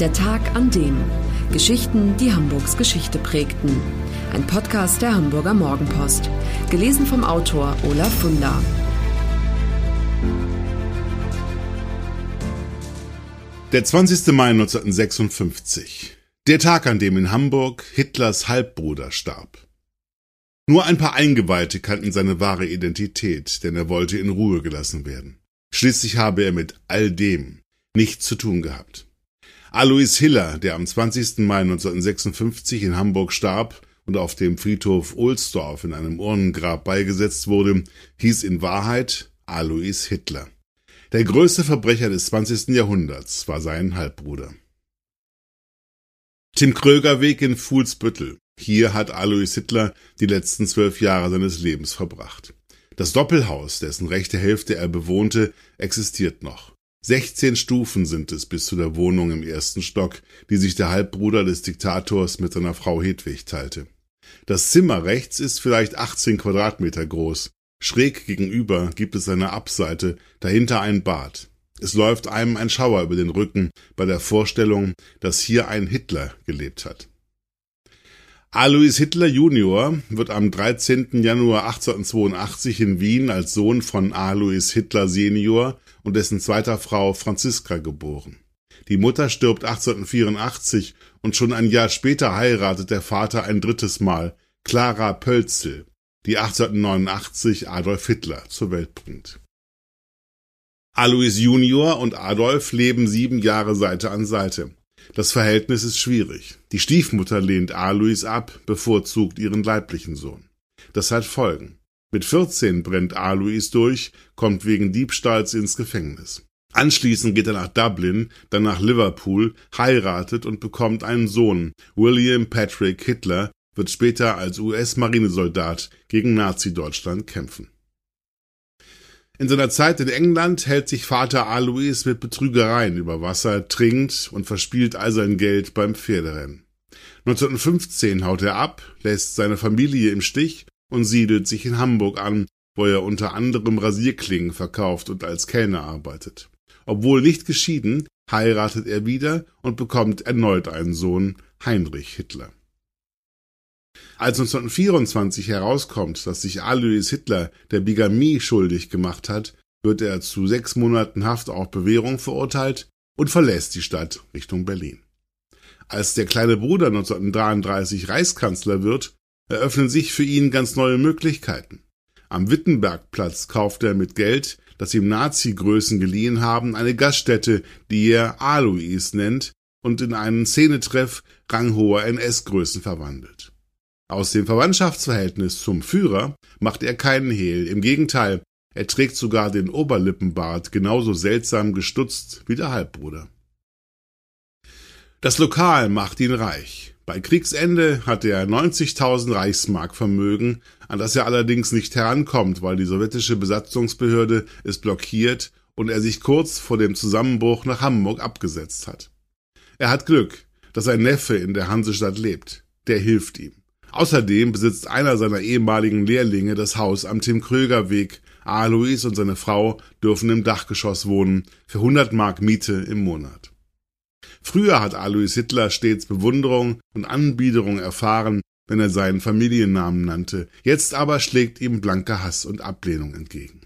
Der Tag an dem. Geschichten, die Hamburgs Geschichte prägten. Ein Podcast der Hamburger Morgenpost. Gelesen vom Autor Olaf Funder. Der 20. Mai 1956. Der Tag, an dem in Hamburg Hitlers Halbbruder starb. Nur ein paar Eingeweihte kannten seine wahre Identität, denn er wollte in Ruhe gelassen werden. Schließlich habe er mit all dem nichts zu tun gehabt. Alois Hiller, der am 20. Mai 1956 in Hamburg starb und auf dem Friedhof Ohlsdorf in einem Urnengrab beigesetzt wurde, hieß in Wahrheit Alois Hitler. Der größte Verbrecher des 20. Jahrhunderts war sein Halbbruder. Tim Kröger Weg in Fuhlsbüttel. Hier hat Alois Hitler die letzten zwölf Jahre seines Lebens verbracht. Das Doppelhaus, dessen rechte Hälfte er bewohnte, existiert noch. 16 Stufen sind es bis zu der Wohnung im ersten Stock, die sich der Halbbruder des Diktators mit seiner Frau Hedwig teilte. Das Zimmer rechts ist vielleicht 18 Quadratmeter groß. Schräg gegenüber gibt es eine Abseite, dahinter ein Bad. Es läuft einem ein Schauer über den Rücken bei der Vorstellung, dass hier ein Hitler gelebt hat. Alois Hitler Junior wird am 13. Januar 1882 in Wien als Sohn von Alois Hitler Senior und dessen zweiter Frau Franziska geboren. Die Mutter stirbt 1884 und schon ein Jahr später heiratet der Vater ein drittes Mal, Clara Pölzel, die 1889 Adolf Hitler zur Welt bringt. Alois Junior und Adolf leben sieben Jahre Seite an Seite. Das Verhältnis ist schwierig. Die Stiefmutter lehnt Alois ab, bevorzugt ihren leiblichen Sohn. Das hat Folgen. Mit 14 brennt Alois durch, kommt wegen Diebstahls ins Gefängnis. Anschließend geht er nach Dublin, dann nach Liverpool, heiratet und bekommt einen Sohn. William Patrick Hitler wird später als US-Marinesoldat gegen Nazi-Deutschland kämpfen. In seiner Zeit in England hält sich Vater Alois mit Betrügereien über Wasser, trinkt und verspielt all sein Geld beim Pferderennen. 1915 haut er ab, lässt seine Familie im Stich und siedelt sich in Hamburg an, wo er unter anderem Rasierklingen verkauft und als Kellner arbeitet. Obwohl nicht geschieden, heiratet er wieder und bekommt erneut einen Sohn, Heinrich Hitler. Als 1924 herauskommt, dass sich Alois Hitler der Bigamie schuldig gemacht hat, wird er zu sechs Monaten Haft auf Bewährung verurteilt und verlässt die Stadt Richtung Berlin. Als der kleine Bruder 1933 Reichskanzler wird, eröffnen sich für ihn ganz neue Möglichkeiten. Am Wittenbergplatz kauft er mit Geld, das ihm Nazi-Größen geliehen haben, eine Gaststätte, die er Alois nennt und in einen Szenetreff ranghoher NS-Größen verwandelt. Aus dem Verwandtschaftsverhältnis zum Führer macht er keinen Hehl, im Gegenteil, er trägt sogar den Oberlippenbart genauso seltsam gestutzt wie der Halbbruder. Das Lokal macht ihn reich. Bei Kriegsende hat er 90.000 Reichsmark Vermögen, an das er allerdings nicht herankommt, weil die sowjetische Besatzungsbehörde es blockiert und er sich kurz vor dem Zusammenbruch nach Hamburg abgesetzt hat. Er hat Glück, dass ein Neffe in der Hansestadt lebt. Der hilft ihm. Außerdem besitzt einer seiner ehemaligen Lehrlinge das Haus am Tim-Kröger-Weg. Alois und seine Frau dürfen im Dachgeschoss wohnen, für 100 Mark Miete im Monat. Früher hat Alois Hitler stets Bewunderung und Anbiederung erfahren, wenn er seinen Familiennamen nannte. Jetzt aber schlägt ihm blanker Hass und Ablehnung entgegen.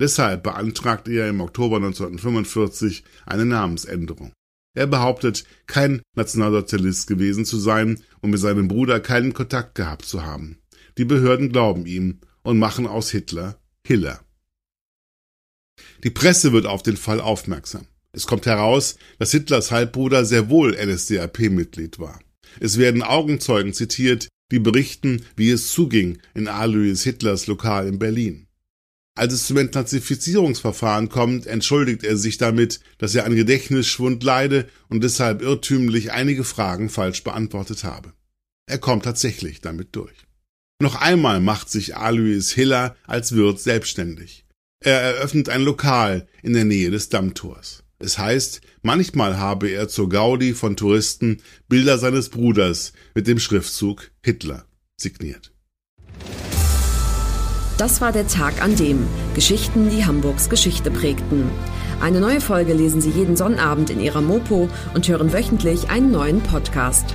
Deshalb beantragt er im Oktober 1945 eine Namensänderung. Er behauptet, kein Nationalsozialist gewesen zu sein und mit seinem Bruder keinen Kontakt gehabt zu haben. Die Behörden glauben ihm und machen aus Hitler Hiller. Die Presse wird auf den Fall aufmerksam. Es kommt heraus, dass Hitlers Halbbruder sehr wohl NSDAP-Mitglied war. Es werden Augenzeugen zitiert, die berichten, wie es zuging in Alois Hitlers Lokal in Berlin. Als es zum Entnazifizierungsverfahren kommt, entschuldigt er sich damit, dass er an Gedächtnisschwund leide und deshalb irrtümlich einige Fragen falsch beantwortet habe. Er kommt tatsächlich damit durch. Noch einmal macht sich Alois Hiller als Wirt selbstständig. Er eröffnet ein Lokal in der Nähe des Dammtors. Es heißt, manchmal habe er zur Gaudi von Touristen Bilder seines Bruders mit dem Schriftzug Hitler signiert. Das war der Tag an dem Geschichten, die Hamburgs Geschichte prägten. Eine neue Folge lesen Sie jeden Sonnabend in Ihrer Mopo und hören wöchentlich einen neuen Podcast.